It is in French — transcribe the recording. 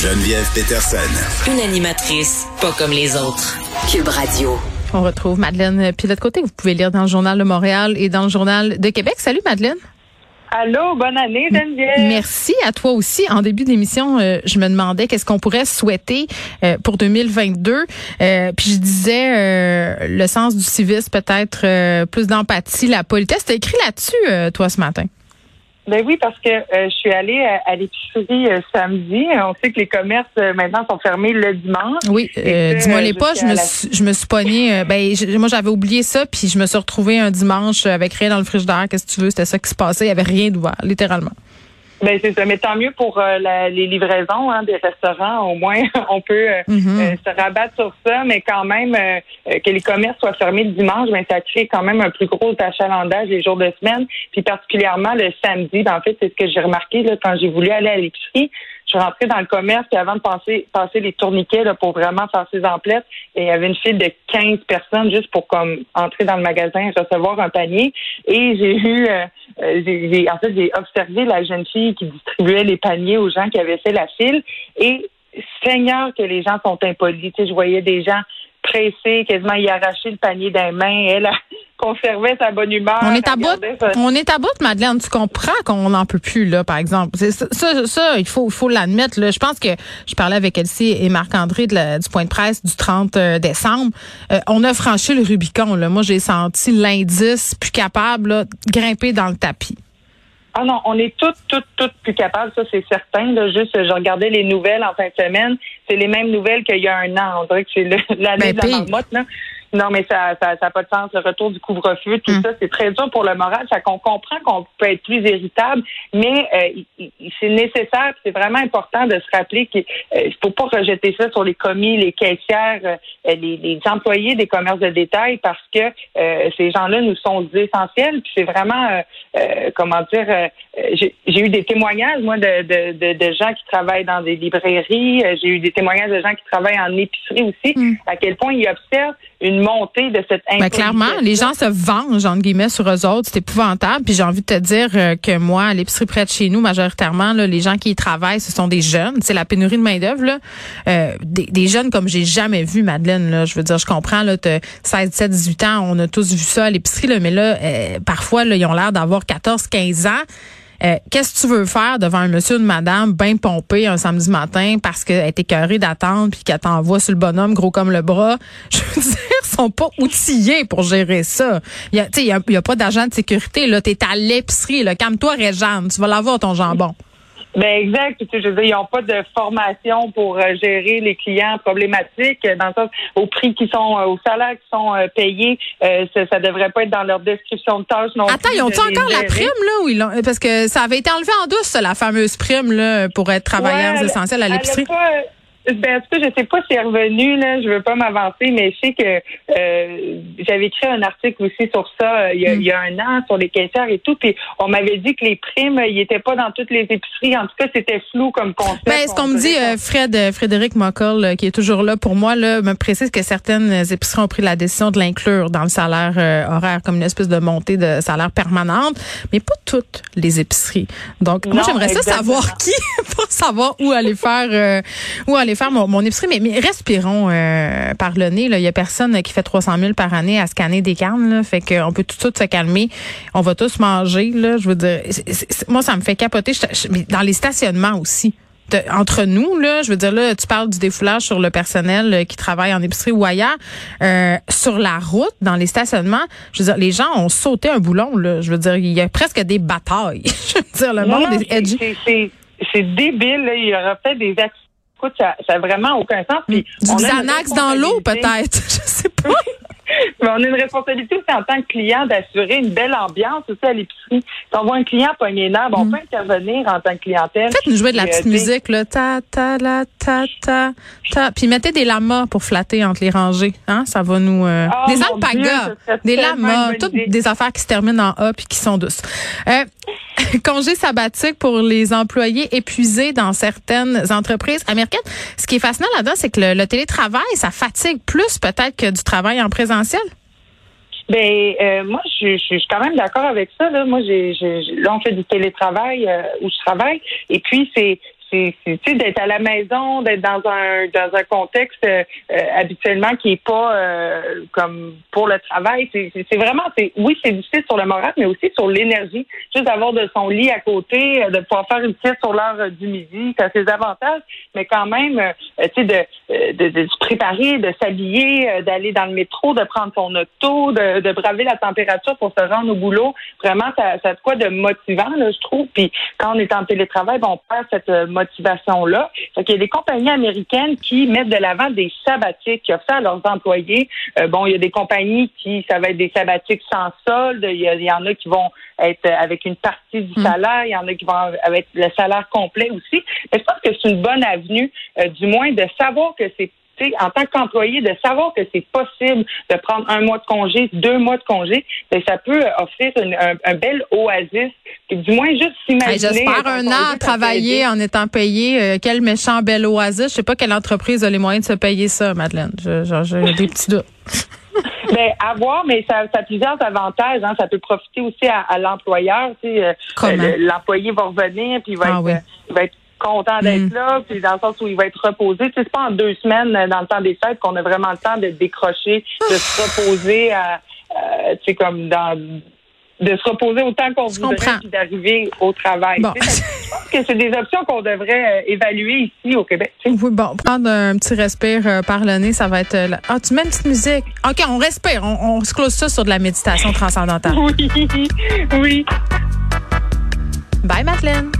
Geneviève Peterson. Une animatrice pas comme les autres. Cube Radio. On retrouve Madeleine Pilote-Côté, que vous pouvez lire dans le Journal de Montréal et dans le Journal de Québec. Salut Madeleine. Allô, bonne année, Geneviève. Merci à toi aussi. En début d'émission, euh, je me demandais qu'est-ce qu'on pourrait souhaiter euh, pour 2022. Euh, puis je disais le sens du civisme, peut-être plus d'empathie, la politesse. T'as écrit là-dessus, toi, ce matin. Ben oui, parce que euh, je suis allée à, l'épicerie euh, samedi. On sait que les commerces euh, maintenant sont fermés le dimanche. Oui, dis-moi les pas. Je me, suis, je me suis pognée. ben, moi, j'avais oublié ça, puis je me suis retrouvée un dimanche avec rien dans le frigidaire. Qu'est-ce que tu veux? C'était ça qui se passait. Il y avait rien d'ouvert, littéralement. Ben c'est ça, mais tant mieux pour euh, les livraisons hein, des restaurants. Au moins, on peut euh, mhm. euh, se rabattre sur ça, mais quand même que les commerces soient fermés le dimanche, ben ça crée quand même un plus gros achalandage les jours de semaine, puis particulièrement le samedi. Ben, en fait, c'est ce que j'ai remarqué là, quand j'ai voulu aller à l'épicerie je suis rentrée dans le commerce, puis avant de passer, passer les tourniquets là, pour vraiment faire ses emplettes, et il y avait une file de 15 personnes juste pour comme entrer dans le magasin, recevoir un panier. Et j'ai eu, euh, euh, j'ai, en fait, j'ai observé la jeune fille qui distribuait les paniers aux gens qui avaient fait la file. Et Seigneur que les gens sont impolis. Je voyais des gens quasiment y arracher le panier d'un main. Elle a conservé sa bonne humeur. On est à bout. On est à bout, Madeleine. Tu comprends qu'on n'en peut plus là, par exemple. Ça, ça, ça, il faut, l'admettre. Je pense que je parlais avec Elsie et Marc-André du point de presse du 30 euh, décembre. Euh, on a franchi le Rubicon. Là. Moi, j'ai senti l'indice plus capable là, de grimper dans le tapis. Ah non, on est toutes, toutes, toutes plus capables, ça c'est certain. Là. Juste, je regardais les nouvelles en fin de semaine. C'est les mêmes nouvelles qu'il y a un an. On dirait que c'est l'année ben, de la marmotte. Là. Non, mais ça ça, ça pas de sens. Le retour du couvre-feu, tout mm. ça, c'est très dur pour le moral. Ça qu'on comprend qu'on peut être plus irritable, mais euh, c'est nécessaire. C'est vraiment important de se rappeler qu'il euh, faut pas rejeter ça sur les commis, les caissières, euh, les, les, employés des commerces de détail, parce que euh, ces gens-là nous sont essentiels. Puis c'est vraiment, comment dire, j'ai eu des témoignages moi de, de, de, gens qui travaillent dans des librairies. J'ai eu des témoignages de gens qui travaillent en épicerie aussi. Mm. À quel point ils observent une montée de cette ben, clairement, les gens se vengent, entre guillemets, sur eux autres. C'est épouvantable. Puis j'ai envie de te dire euh, que moi, à l'épicerie près de chez nous, majoritairement, là, les gens qui y travaillent, ce sont des jeunes. C'est la pénurie de main-d'œuvre. Euh, des, des, jeunes comme j'ai jamais vu, Madeleine. Là. Je veux dire, je comprends, là, 16, 17, 18 ans, on a tous vu ça à l'épicerie, là, mais là, euh, parfois, là, ils ont l'air d'avoir 14, 15 ans. Euh, qu'est-ce que tu veux faire devant un monsieur ou une madame bien pompé un samedi matin parce qu'elle est écœurée d'attendre puis qu'elle t'envoie sur le bonhomme gros comme le bras? Je veux dire, sont pas outillés pour gérer ça. Il y a, y a, y a pas d'agent de sécurité. Là, t'es à l'épicerie. Calme-toi, Réjeanne. Tu vas l'avoir, ton jambon. Ben exact. Tu sais, je veux dire, ils n'ont pas de formation pour euh, gérer les clients problématiques, dans le sens au prix qui sont, euh, au salaire qui sont euh, payés, ça, ça devrait pas être dans leur description de tâche non Attends, ils ont encore la prime là ou ils l'ont parce que ça avait été enlevé en douce la fameuse prime là pour être travailleurs essentiels à l'épicerie. Ben, en tout cas, je sais pas si c'est revenu, là. Je veux pas m'avancer, mais je sais que euh, j'avais écrit un article aussi sur ça euh, il, y a, il, y a, un an sur les caissières et tout. Puis on m'avait dit que les primes, ils étaient pas dans toutes les épiceries. En tout cas, c'était flou comme concept. Ben, ce qu'on me dit, euh, Fred, euh, Frédéric Moccol, qui est toujours là pour moi, là, me précise que certaines épiceries ont pris la décision de l'inclure dans le salaire horaire comme une espèce de montée de salaire permanente, mais pas toutes les épiceries. Donc, moi, j'aimerais ça savoir qui pour savoir où aller faire, où aller faire mon, mon épicerie, mais, respirons euh, par le nez. Il y a personne qui fait 300 000 par année à scanner des cannes. Là, fait qu'on peut tout de suite se calmer. On va tous manger. Là, je veux dire, moi, ça me fait capoter. mais dans les stationnements aussi. entre nous, là, je veux dire, là, tu parles du défoulage sur le personnel euh, qui travaille en épicerie ou ailleurs. Euh, sur la route, dans les stationnements, je veux dire, les gens ont sauté un boulon, là. Je veux dire, il y a presque des batailles. je veux dire, le monde est C'est débile, là. Il y aura peut-être des accidents écoute, ça n'a vraiment aucun sens. Puis du Xanax dans l'eau, peut-être. Je sais pas. Mais on a une responsabilité aussi en tant que client d'assurer une belle ambiance aussi à l'épicerie. Si on voit un client pogné nerf, on mm. peut intervenir en tant que clientèle. Faites nous jouer de la petite musique, là. Ta, ta, la, ta, ta, ta. Puis mettez des lamas pour flatter entre les rangées. Hein? Ça va nous... Euh... Oh, des alpagas, des lamas, toutes des affaires qui se terminent en A puis qui sont douces. Euh, congé sabbatique pour les employés épuisés dans certaines entreprises américaines. Ce qui est fascinant là-dedans, c'est que le, télétravail, ça fatigue plus peut-être que du travail en présentiel. Ben euh, moi, je, suis quand même d'accord avec ça. Là. Moi, j'ai, là, on fait du télétravail euh, où je travaille, et puis c'est c'est d'être à la maison, d'être dans un dans un contexte euh, habituellement qui est pas euh, comme pour le travail. C'est vraiment, c'est oui, c'est difficile sur le moral, mais aussi sur l'énergie. Juste d'avoir de son lit à côté, de pouvoir faire une sieste sur l'heure du midi, ça a ses avantages, mais quand même, tu sais, de, de, de, se préparer, de s'habiller, d'aller dans le métro, de prendre son auto, de, de braver la température pour se rendre au boulot. Vraiment, ça, ça a de quoi de motivant, là, je trouve. Puis quand on est en télétravail, ben, on perd cette motivation-là. Il y a des compagnies américaines qui mettent de l'avant des sabbatiques, qui offrent ça à leurs employés. Euh, bon, il y a des compagnies qui, ça va être des sabbatiques sans solde. Il y, en a qui vont être avec une partie du hmm. salaire. Il y en a qui vont avec le salaire complet aussi. Mais je pense que c'est une bonne avenue, euh, du moins, de savoir que c'est en tant qu'employé, de savoir que c'est possible de prendre un mois de congé, deux mois de congé, ben, ça peut offrir un, bel oasis. du moins, juste s'imaginer. J'espère un an à travailler en étant payé. Euh, quel méchant bel oasis. Je sais pas quelle entreprise a les moyens de se payer ça, Madeleine. J'ai des petits doutes. Ben, à voir, mais ça, ça a plusieurs avantages. Hein. Ça peut profiter aussi à, l'employeur. Tu sais, euh, l'employé va revenir, puis il va, ah être, il va être content d'être mm. là, puis dans le sens où il va être reposé. Tu sais, c'est pas en deux semaines euh, dans le temps des fêtes qu'on a vraiment le temps de décrocher, de se reposer, à, euh, tu sais, comme dans de se reposer autant qu'on voudrait puis d'arriver au travail. Bon. je pense que c'est des options qu'on devrait euh, évaluer ici au Québec. Oui, bon, prendre un petit respire par le nez, ça va être... Ah, tu mets une petite musique. OK, on respire. On, on se close ça sur de la méditation transcendantale. Oui, oui. Bye, Madeleine.